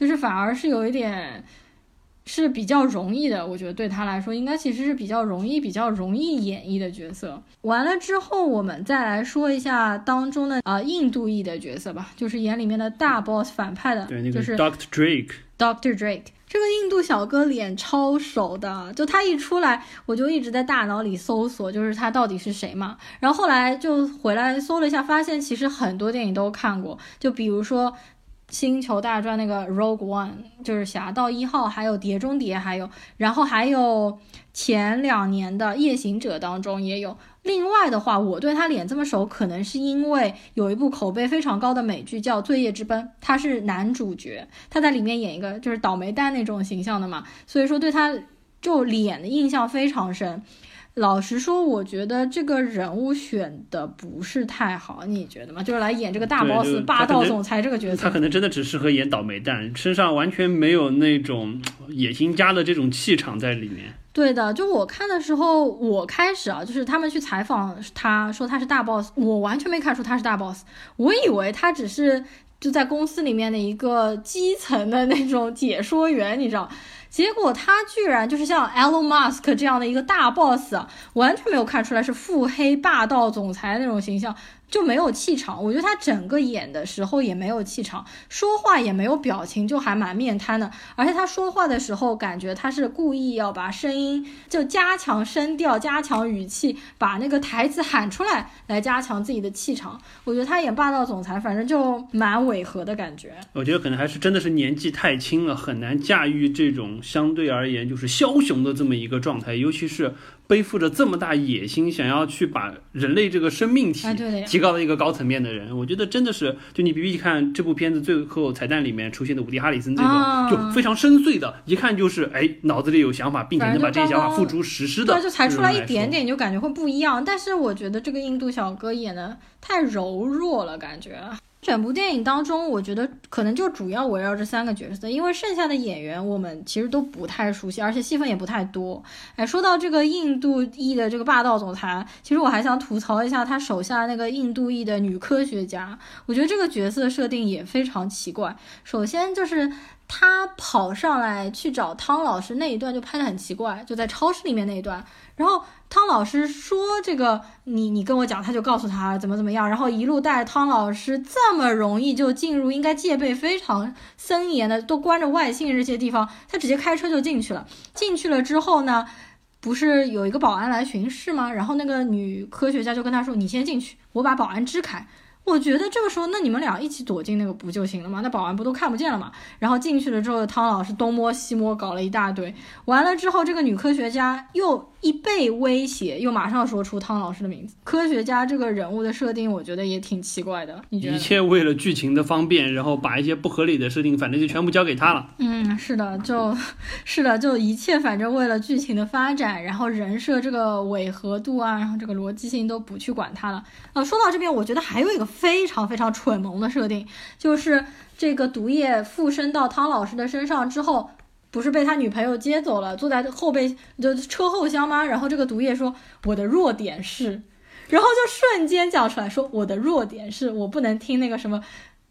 S2: 就是反而是有一点。是比较容易的，我觉得对他来说应该其实是比较容易、比较容易演绎的角色。完了之后，我们再来说一下当中的啊、呃印度裔的角色吧，就是演里面的大 boss 反派的，
S3: 对，那个
S2: 就是
S3: Doctor
S2: Drake，Doctor Drake 这个印度小哥脸超熟的，就他一出来，我就一直在大脑里搜索，就是他到底是谁嘛。然后后来就回来搜了一下，发现其实很多电影都看过，就比如说。星球大战那个 Rogue One 就是侠盗一号，还有碟中谍，还有，然后还有前两年的夜行者当中也有。另外的话，我对他脸这么熟，可能是因为有一部口碑非常高的美剧叫《罪业之奔》，他是男主角，他在里面演一个就是倒霉蛋那种形象的嘛，所以说对他就脸的印象非常深。老实说，我觉得这个人物选的不是太好，你觉得吗？就是来演这个大 boss
S3: 就
S2: 霸道总裁这个角色，
S3: 他可能真的只适合演倒霉蛋，身上完全没有那种野心家的这种气场在里面。
S2: 对的，就我看的时候，我开始啊，就是他们去采访他说他是大 boss，我完全没看出他是大 boss，我以为他只是就在公司里面的一个基层的那种解说员，你知道。结果他居然就是像 Elon Musk 这样的一个大 boss，完全没有看出来是腹黑霸道总裁那种形象，就没有气场。我觉得他整个演的时候也没有气场，说话也没有表情，就还蛮面瘫的。而且他说话的时候，感觉他是故意要把声音就加强声调、加强语气，把那个台词喊出来，来加强自己的气场。我觉得他演霸道总裁，反正就蛮违和的感觉。
S3: 我觉得可能还是真的是年纪太轻了，很难驾驭这种相对而言就是枭雄的这么一个状态，尤其是背负着这么大野心，想要去把人类这个生命体提高到一个高层面的人，我觉得真的是，就你比比看这部片子最后彩蛋里面出现的伍迪·哈里森这种，
S2: 啊
S3: 就非常深邃的，一看就是哎脑子里有想法，并且能把这些想法付诸实施的，
S2: 对，就才出来一。点点，你就感觉会不一样。但是我觉得这个印度小哥演的太柔弱了，感觉。整部电影当中，我觉得可能就主要围绕这三个角色，因为剩下的演员我们其实都不太熟悉，而且戏份也不太多。哎，说到这个印度裔的这个霸道总裁，其实我还想吐槽一下他手下那个印度裔的女科学家，我觉得这个角色设定也非常奇怪。首先就是他跑上来去找汤老师那一段就拍得很奇怪，就在超市里面那一段，然后汤老师说这个你你跟我讲，他就告诉他怎么怎么样，然后一路带汤老师这么容易就进入应该戒备非常森严的都关着外姓这些地方，他直接开车就进去了。进去了之后呢？不是有一个保安来巡视吗？然后那个女科学家就跟他说：“你先进去，我把保安支开。”我觉得这个时候，那你们俩一起躲进那个不就行了吗？那保安不都看不见了吗？然后进去了之后，汤老师东摸西摸，搞了一大堆。完了之后，这个女科学家又一被威胁，又马上说出汤老师的名字。科学家这个人物的设定，我觉得也挺奇怪的。你觉得？
S3: 一切为了剧情的方便，然后把一些不合理的设定，反正就全部交给他了。
S2: 嗯，是的，就是的，就一切反正为了剧情的发展，然后人设这个违和度啊，然后这个逻辑性都不去管它了。呃，说到这边，我觉得还有一个非常非常蠢萌的设定，就是这个毒液附身到汤老师的身上之后。不是被他女朋友接走了，坐在后备就车后厢吗？然后这个毒液说我的弱点是，然后就瞬间讲出来说我的弱点是我不能听那个什么。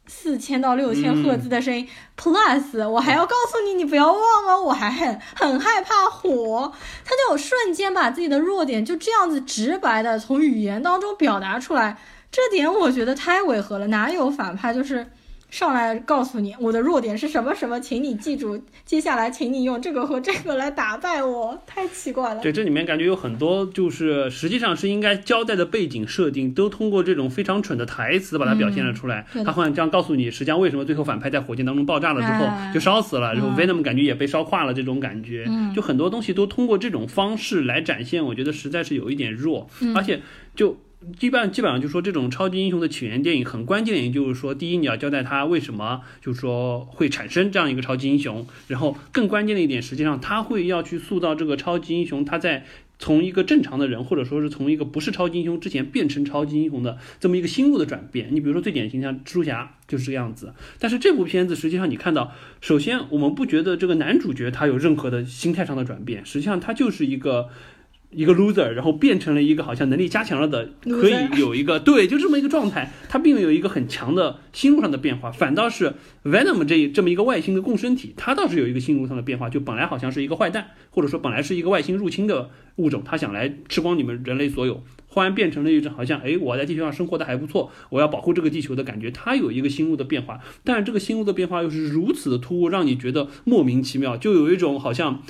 S2: 四千到六千赫兹的声音、p l u s 我还要告诉你，你不要忘了，我还很很害怕火。他就瞬间把自己的弱点就这样子直白的从语言当中表达出来，这点我觉得太违和了。哪有反派就是？上来告诉你我的弱点是什么什么，请你记住，接下来请你用这个和这个来打败我，太奇怪了。
S3: 对，这里面感觉有很多就是实际上是应该交代的背景设定，都通过这种非常蠢的台词把它表现了出来。他好像这样告诉你，实际上为什么最后反派在火箭当中爆炸了之后就烧死了，然后 Venom 感觉也被烧化了，这种感觉，就很多东西都通过这种方式来展现，我觉得实在是有一点弱，而且就。基本基本上就说这种超级英雄的起源电影很关键，也就是说，第一你要交代他为什么就是说会产生这样一个超级英雄，然后更关键的一点，实际上他会要去塑造这个超级英雄，他在从一个正常的人，或者说是从一个不是超级英雄之前变成超级英雄的这么一个心路的转变。你比如说最典型像蜘蛛侠就是这个样子，但是这部片子实际上你看到，首先我们不觉得这个男主角他有任何的心态上的转变，实际上他就是一个。一个 loser，然后变成了一个好像能力加强了的，可以有一个对，就这么一个状态。他并没有一个很强的心路上的变化，反倒是 Venom 这这么一个外星的共生体，他倒是有一个心路上的变化。就本来好像是一个坏蛋，或者说本来是一个外星入侵的物种，他想来吃光你们人类所有，忽然变成了一种好像哎，我在地球上生活的还不错，我要保护这个地球的感觉。他有一个心路的变化，但是这个心路的变化又是如此的突兀，让你觉得莫名其妙，就有一种好像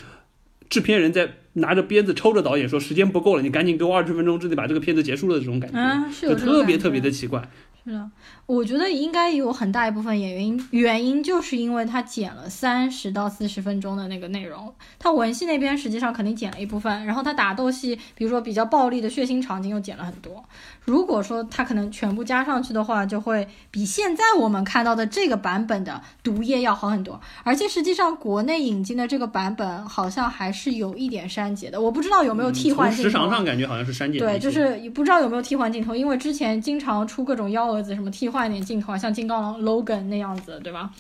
S3: 制片人在。拿着鞭子抽着导演说：“时间不够了，你赶紧给我二十分钟之内把这个片子结束了。”这种感觉，就特别特别的奇怪。
S2: 是的，我觉得应该有很大一部分原因，原因就是因为他剪了三十到四十分钟的那个内容，他文戏那边实际上肯定剪了一部分，然后他打斗戏，比如说比较暴力的血腥场景又剪了很多。如果说他可能全部加上去的话，就会比现在我们看到的这个版本的毒液要好很多。而且实际上国内引进的这个版本好像还是有一点删减的，我不知道有没有替换镜头。
S3: 时长上感觉好像是删减。
S2: 对，就是不知道有没有替换镜头，因为之前经常出各种幺子，什么替换一点镜头啊，像金刚狼 Logan 那样子，对吧？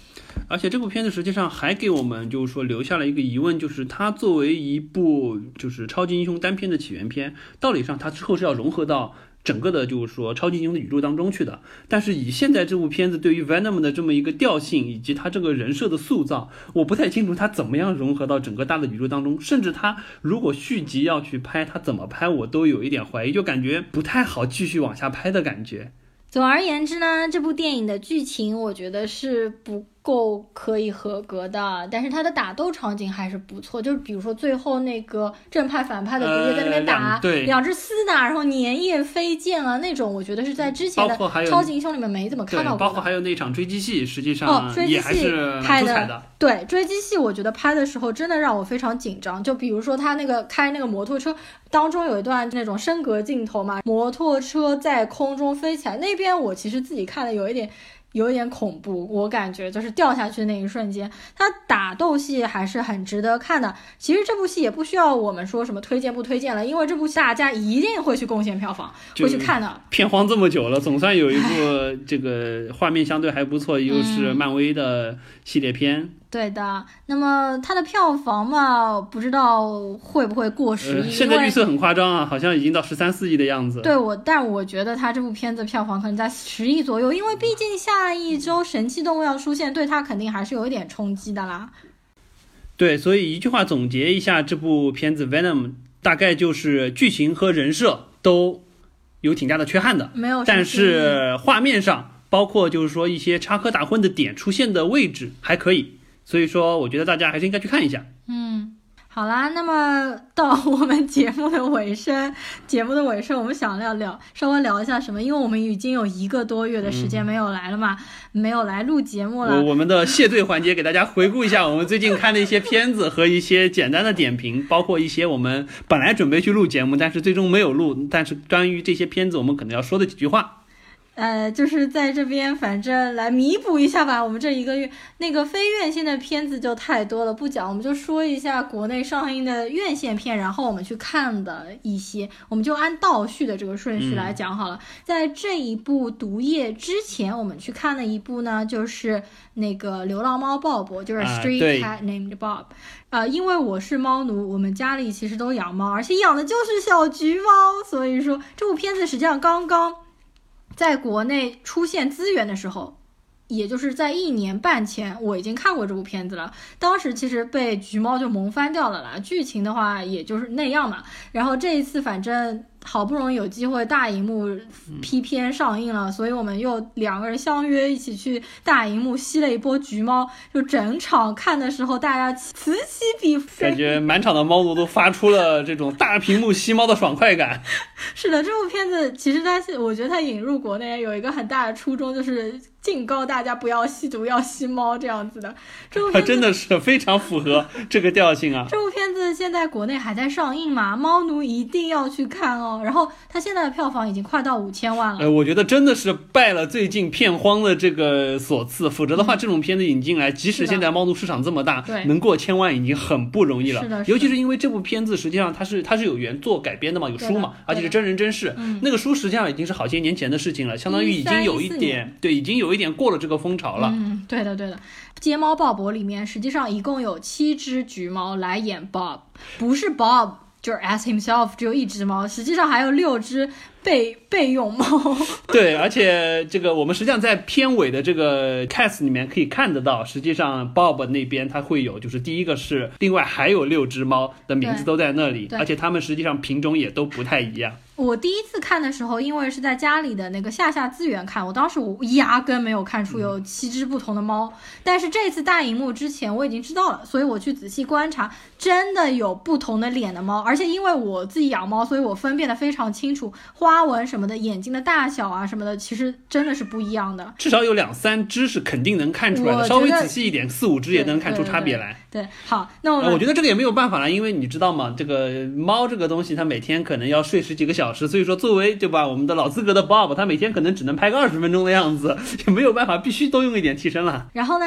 S3: 而且这部片子实际上还给我们就是说留下了一个疑问，就是它作为一部就是超级英雄单片的起源片，道理上它之后是要融合到。整个的，就是说超级英雄的宇宙当中去的。但是以现在这部片子对于 Venom 的这么一个调性，以及他这个人设的塑造，我不太清楚他怎么样融合到整个大的宇宙当中。甚至他如果续集要去拍，他怎么拍，我都有一点怀疑，就感觉不太好继续往下拍的感觉。
S2: 总而言之呢，这部电影的剧情我觉得是不。够可以合格的，但是他的打斗场景还是不错。就是比如说最后那个正派反派的主角在那边打，对两只厮打，然后粘液飞溅啊那种，我觉得是在之前的超级英雄里面没怎么看到过。
S3: 包括还有那场追击戏，实际上也还是
S2: 拍
S3: 的。
S2: 对追击戏，我觉得拍的时候真的让我非常紧张。就比如说他那个开那个摩托车当中有一段那种升格镜头嘛，摩托车在空中飞起来，那边我其实自己看的有一点。有一点恐怖，我感觉就是掉下去的那一瞬间，他打斗戏还是很值得看的。其实这部戏也不需要我们说什么推荐不推荐了，因为这部大家一定会去贡献票房，会去看的。
S3: 片荒这么久了，总算有一部 *laughs* 这个画面相对还不错，又是漫威的系列片。
S2: 对的，那么它的票房嘛，不知道会不会过十亿？
S3: 现在预测很夸张啊，好像已经到十三四亿的样子。
S2: 对我，但我觉得它这部片子票房可能在十亿左右，因为毕竟下一周神奇动物要出现，对它肯定还是有一点冲击的啦。
S3: 对，所以一句话总结一下这部片子《Venom》，大概就是剧情和人设都有挺大的缺憾的，
S2: 没有，
S3: 但是画面上，包括就是说一些插科打诨的点出现的位置还可以。所以说，我觉得大家还是应该去看一下。
S2: 嗯，好啦，那么到我们节目的尾声，节目的尾声，我们想聊聊，稍微聊一下什么？因为我们已经有一个多月的时间没有来了嘛，没有来录节目了。
S3: 我我们的谢罪环节，给大家回顾一下我们最近看的一些片子和一些简单的点评，包括一些我们本来准备去录节目，但是最终没有录，但是关于这些片子，我们可能要说的几句话。
S2: 呃，就是在这边，反正来弥补一下吧。我们这一个月那个非院线的片子就太多了，不讲，我们就说一下国内上映的院线片，然后我们去看的一些，我们就按倒序的这个顺序来讲好了。在这一部《毒液》之前，我们去看的一部呢，就是那个《流浪猫鲍勃》，就是
S3: 啊
S2: Street
S3: 对
S2: Cat Named Bob。呃，因为我是猫奴，我们家里其实都养猫，而且养的就是小橘猫，所以说这部片子实际上刚刚在国内出现资源的时候，也就是在一年半前，我已经看过这部片子了。当时其实被橘猫就萌翻掉了啦，剧情的话也就是那样嘛。然后这一次反正好不容易有机会大荧幕批片上映了，所以我们又两个人相约一起去大荧幕吸了一波橘猫，就整场看的时候大家此起彼伏，
S3: 感觉满场的猫奴都发出了这种大屏幕吸猫的爽快感。*laughs*
S2: 是的，这部片子其实它是，我觉得它引入国内有一个很大的初衷，就是警告大家不要吸毒，要吸猫这样子的。这部
S3: 它
S2: 片子 *laughs*
S3: 真的是非常符合这个调性啊！
S2: 这部片子现在国内还在上映嘛？猫奴一定要去看哦。然后它现在的票房已经快到五千万了。
S3: 呃，我觉得真的是拜了最近片荒的这个所赐，否则的话，这种片子引进来，即使现在猫奴市场这么大
S2: 对，
S3: 能过千万已经很不容易了。
S2: 是的
S3: 尤其是因为这部片子实际上它是它是有原作改编的嘛，有书嘛，而且是真人真事。
S2: 嗯
S3: 那个书实际上已经是好些年前的事情了，相当于已经有一
S2: 13 14
S3: 点对，已经有一点过了这个风潮了。
S2: 嗯，对的对的。街猫鲍勃里面实际上一共有七只橘猫来演 Bob，不是 Bob。就是 as himself 只有一只猫，实际上还有六只备备用猫。*laughs*
S3: 对，而且这个我们实际上在片尾的这个 cast 里面可以看得到，实际上 Bob 那边它会有，就是第一个是另外还有六只猫的名字都在那里，而且它们实际上品种也都不太一样。
S2: 我第一次看的时候，因为是在家里的那个下下资源看，我当时我压根没有看出有七只不同的猫。但是这次大荧幕之前我已经知道了，所以我去仔细观察，真的有不同的脸的猫。而且因为我自己养猫，所以我分辨的非常清楚，花纹什么的、眼睛的大小啊什么的，其实真的是不一样的。
S3: 至少有两三只是肯定能看出来的，稍微仔细一点，四五只也能看出差别来。
S2: 对，好，那我
S3: 呃，我觉得这个也没有办法了，因为你知道吗？这个猫这个东西，它每天可能要睡十几个小时，所以说作为对吧，我们的老资格的 Bob，它每天可能只能拍个二十分钟的样子，也没有办法，必须多用一点替身了。
S2: 然后呢，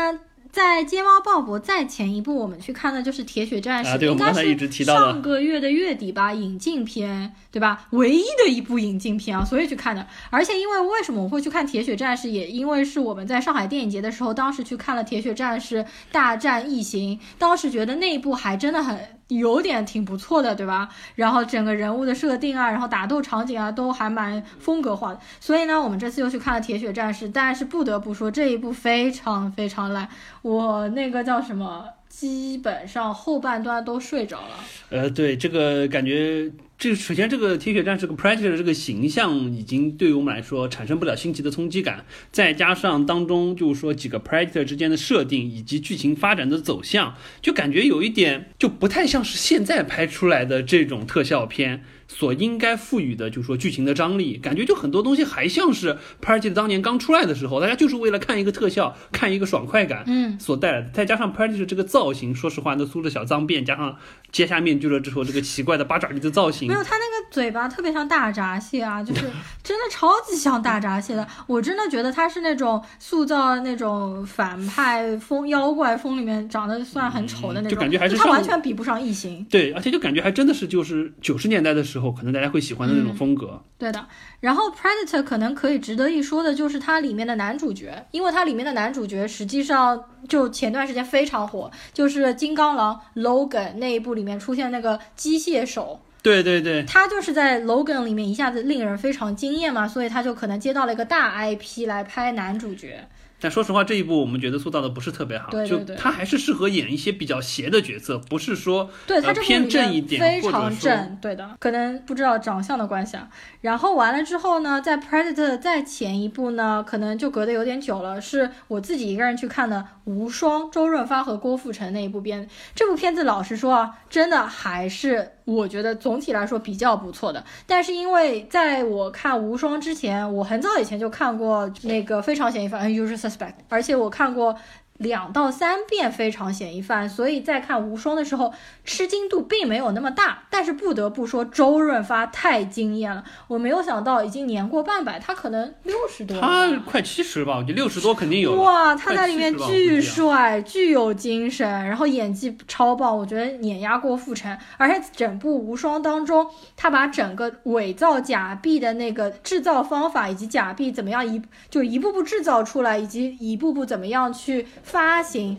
S2: 在《街猫鲍勃》再前一部，我们去看的就是《铁血战士》
S3: 啊对我
S2: 应该是
S3: 们刚才一直提到
S2: 上个月的月底吧，引进片，对吧？唯一的一部引进片啊，所以去看的。而且因为为什么我会去看《铁血战士》，也因为是我们在上海电影节的时候，当时去看了《铁血战士大战异形》，当时觉得那一部还真的很。有点挺不错的，对吧？然后整个人物的设定啊，然后打斗场景啊，都还蛮风格化的。所以呢，我们这次又去看了《铁血战士》，但是不得不说这一部非常非常烂，我那个叫什么，基本上后半段都睡着了。
S3: 呃，对，这个感觉，这首先这个铁血战士这个 Predator 这个形象已经对于我们来说产生不了新奇的冲击感，再加上当中就是说几个 Predator 之间的设定以及剧情发展的走向，就感觉有一点就不太像是现在拍出来的这种特效片。所应该赋予的，就是说剧情的张力，感觉就很多东西还像是 Predator 当年刚出来的时候，大家就是为了看一个特效，看一个爽快感，
S2: 嗯，
S3: 所带来的。再加上 Predator 这个造型，说实话，那梳着小脏辫，加上揭下面具了之后，这个奇怪的八爪鱼的造型
S2: 没，有，他那个嘴巴特别像大闸蟹啊，就是 *laughs* 真的超级像大闸蟹的。我真的觉得他是那种塑造那种反派风妖怪风里面长得算很丑的那种，
S3: 就感觉还是上
S2: 他完全比不上异形。
S3: 对，而且就感觉还真的是就是九十年代的时候，可能大家会喜欢的那种风格。
S2: 对的，然后 Predator 可能可以值得一说的就是它里面的男主角，因为它里面的男主角实际上就前段时间非常火，就是金刚狼 Logan 那一部里面出现那个机械手，
S3: 对对对，
S2: 他就是在 Logan 里面一下子令人非常惊艳嘛，所以他就可能接到了一个大 IP 来拍男主角。
S3: 但说实话，这一部我们觉得塑造的不是特别好，
S2: 对对对
S3: 就他还是适合演一些比较邪的角色，不是说
S2: 对他这
S3: 偏正一点，
S2: 非常正，对的，可能不知道长相的关系啊。然后完了之后呢，在 Predator 再前一部呢，可能就隔得有点久了，是我自己一个人去看的《无双》，周润发和郭富城那一部片。这部片子老实说啊，真的还是我觉得总体来说比较不错的。但是因为在我看《无双》之前，我很早以前就看过那个《非常嫌疑犯》（Unusual Suspect），而且我看过。两到三遍非常嫌疑犯，所以在看无双的时候吃惊度并没有那么大。但是不得不说，周润发太惊艳了，我没有想到已经年过半百，他可能六十多。
S3: 他快七十吧，我觉得六十多肯定有。
S2: 哇，他在里面
S3: 快70吧
S2: 巨帅，巨有精神，然后演技超棒，我觉得碾压过傅成。而且整部无双当中，他把整个伪造假币的那个制造方法，以及假币怎么样一就一步步制造出来，以及一步步怎么样去发行，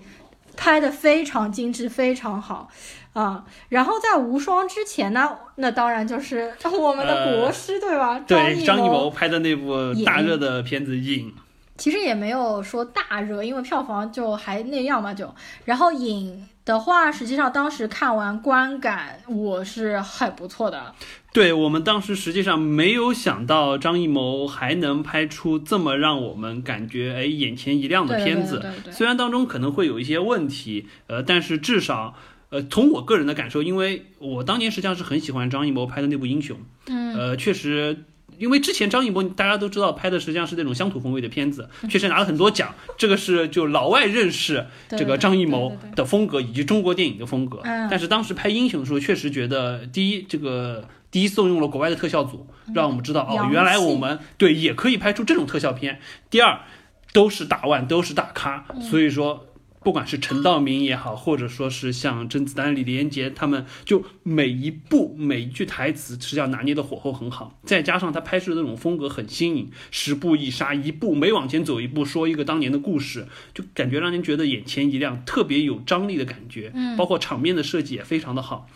S2: 拍的非常精致，非常好。啊、然后在无双之前呢，那当然就是我们的国师，对吧？
S3: 呃对张艺谋
S2: 谋
S3: 拍的那部大热的片子《影》，
S2: 其实也没有说大热，因为票房就还那样嘛，就。然后影的话，实际上当时看完观感我是很不错的，
S3: 对我们当时实际上没有想到张艺谋还能拍出这么让我们感觉哎眼前一亮的片子。虽然当中可能会有一些问题，呃，但是至少。呃，从我个人的感受，因为我当年实际上是很喜欢张艺谋拍的那部《英雄》，
S2: 嗯，
S3: 呃，确实，因为之前张艺谋大家都知道拍的实际上是那种乡土风味的片子，确实拿了很多奖。这个是就老外认识这个张艺谋的风格以及中国电影的风格。
S2: 嗯
S3: 但是当时拍英雄的时候，确实觉得第一，这个第一送用了国外的特效组，让我们知道哦，原来我们对也可以拍出这种特效片。第二，都是大腕，都是大咖，
S2: 嗯
S3: 所以说。不管是陈道明也好，或者说是像甄子丹、李连杰他们，就每一部每一句台词，实际上拿捏的火候很好，再加上他拍摄的那种风格很新颖，十步一杀，一步每往前走一步，说一个当年的故事，就感觉让人觉得眼前一亮，特别有张力的感觉。
S2: 嗯
S3: 包括场面的设计也非常的好。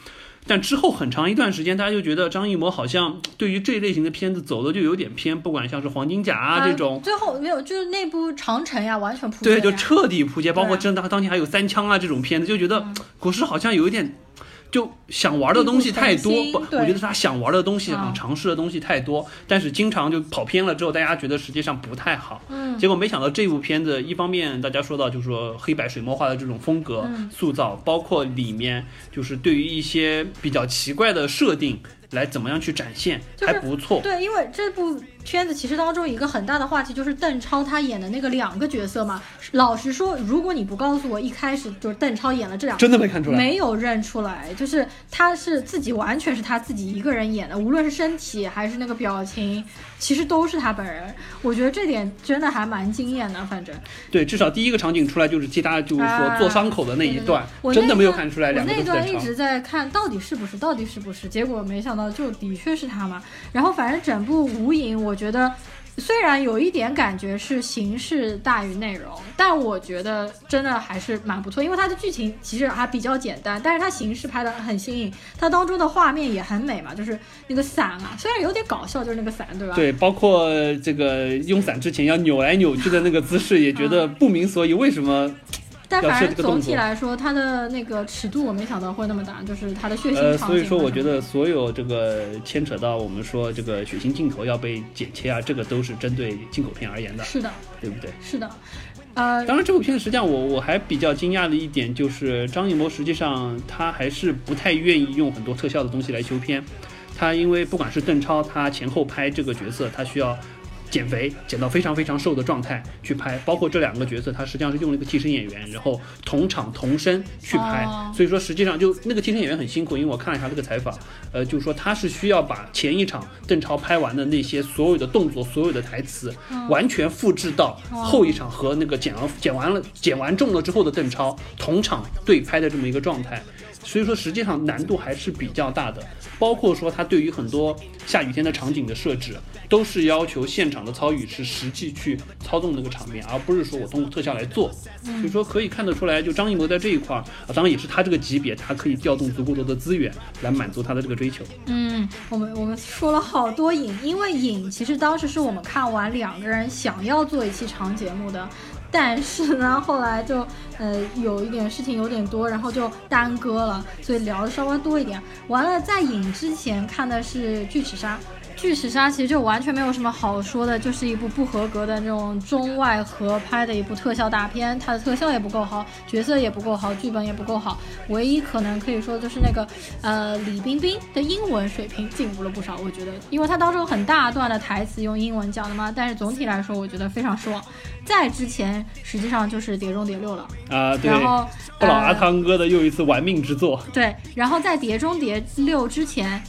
S3: 但之后很长一段时间，大家就觉得张艺谋好像对于这一类型的片子走的就有点偏，不管像是《黄金甲》啊这种，
S2: 最后没有，就是那部长城呀，完全扑
S3: 对，
S2: 街对
S3: 就彻底扑街，包括真的当年还有三枪啊这种片子，就觉得国师好像有一点。就想玩的东西太多，不，我觉得他想玩的东西、
S2: 嗯
S3: 想尝试的东西太多，但是经常就跑偏了之后，大家觉得实际上不太好。
S2: 嗯，
S3: 结果没想到这部片子，一方面大家说到就是说黑白水墨画的这种风格
S2: 嗯
S3: 塑造，包括里面就是对于一些比较奇怪的设定来怎么样去展现，
S2: 就是
S3: 还不错。
S2: 对，因为这部片子其实当中一个很大的话题就是邓超他演的那个两个角色嘛。老实说，如果你不告诉我一开始就是邓超演了这两个
S3: 真的没看出来，
S2: 没有认出来，就是他是自己完全是他自己一个人演的，无论是身体还是那个表情，其实都是他本人。我觉得这点真的还蛮惊艳的，反正
S3: 对，至少第一个场景出来就是替他就是说
S2: 啊
S3: 做伤口的那一段，
S2: 我
S3: 真的没有看出来
S2: 我
S3: 两个都是邓超。
S2: 那段一直在看到底是不是，到底是不是，结果没想到就的确是他嘛。然后反正整部无影，我觉得。虽然有一点感觉是形式大于内容，但我觉得真的还是蛮不错，因为它的剧情其实还比较简单，但是它形式拍的很新颖，它当中的画面也很美嘛，就是那个伞啊，虽然有点搞笑，就是那个伞，对吧？
S3: 对，包括这个用伞之前要扭来扭去的那个姿势，也觉得不明所以，为什么？要
S2: 但反正总体来说，它的那个尺度我没想到会那么大，就是它的血腥
S3: 呃，
S2: 场景。
S3: 所以说我觉得所有这个牵扯到我们说这个血腥镜头要被剪切啊，这个都是针对进口片而言的，
S2: 是的，
S3: 对不对？
S2: 是的，呃，
S3: 当然，这部片子实际上我我还比较惊讶的一点就是，张艺谋实际上他还是不太愿意用很多特效的东西来修片。他因为不管是邓超，他前后拍这个角色，他需要减肥，减到非常非常瘦的状态去拍。包括这两个角色，他实际上是用了一个替身演员，然后同场同声去拍。
S2: 哦
S3: 所以说，实际上就那个替身演员很辛苦，因为我看了一下这个采访，呃，就是说他是需要把前一场邓超拍完的那些所有的动作、所有的台词，完全复制到后一场和那个减完减完了减完重了之后的邓超同场对拍的这么一个状态。所以说，实际上难度还是比较大的，包括说他对于很多下雨天的场景的设置，都是要求现场的操雨师实际去操纵那个场面，而不是说我通过特效来做。所以说可以看得出来，就张艺谋在这一块儿啊，当然也是他这个级别，他可以调动足够多的资源来满足他的这个追求。
S2: 嗯，我们我们说了好多影，因为影其实当时是我们看完两个人想要做一期长节目的，但是呢，后来就呃有一点事情有点多，然后就耽搁了，所以聊的稍微多一点。完了，在影之前看的是《巨齿鲨》，巨齿鲨其实就完全没有什么好说的，就是一部不合格的那种中外合拍的一部特效大片，它的特效也不够好，角色也不够好，剧本也不够好。唯一可能可以说就是那个呃李冰冰的英文水平进步了不少，我觉得，因为她当中有很大段的台词用英文讲的嘛。但是总体来说，我觉得非常失望。在之前实际上就是《碟中谍六》了
S3: 啊，对，
S2: 然后
S3: 不老阿
S2: 呃
S3: 汤哥的又一次玩命之作。
S2: 对，然后在《碟中谍六》之前，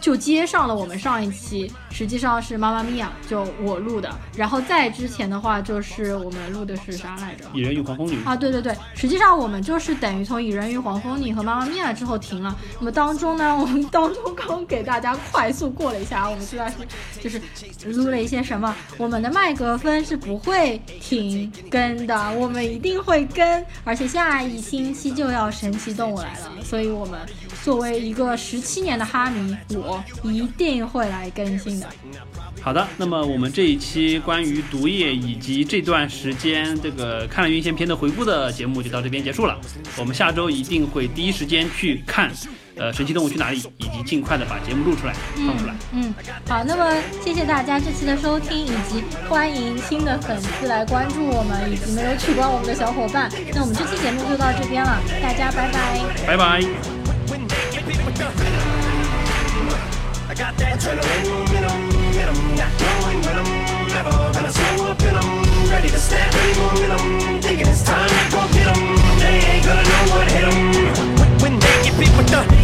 S2: 就接上了我们上一期，实际上是《妈妈咪呀》，就我录的。然后在之前的话，就是我们录的是啥来着？
S3: 蚁人与黄蜂女
S2: 啊，对对对，实际上我们就是等于从《蚁人与黄蜂女》和《妈妈咪呀》之后停了。那么当中呢，我们当中刚给大家快速过了一下，我们这段是就是录了一些什么。我们的麦格芬是不会停更的，我们一定会更，而且下一星期就要神奇动物来了，所以我们作为一个十七年的哈迷，我一定会来更新的。
S3: 好的，那么我们这一期关于毒液以及这段时间这个看了院线片的回顾的节目就到这边结束了。我们下周一定会第一时间去看，呃，神奇动物去哪里，以及尽快的把节目录出来放出来。
S2: 嗯，好，那么谢谢大家这期的收听，以及欢迎新的粉丝来关注我们，以及没有取关我们的小伙伴。那我们这期节目就到这边了，大家拜拜。
S3: 拜拜。
S1: got that adrenaline momentum, momentum, not knowing when I'm never gonna slow up in them. Ready to snap any momentum, thinking it's time to go get them. They ain't gonna know what hit them. When they get beat with the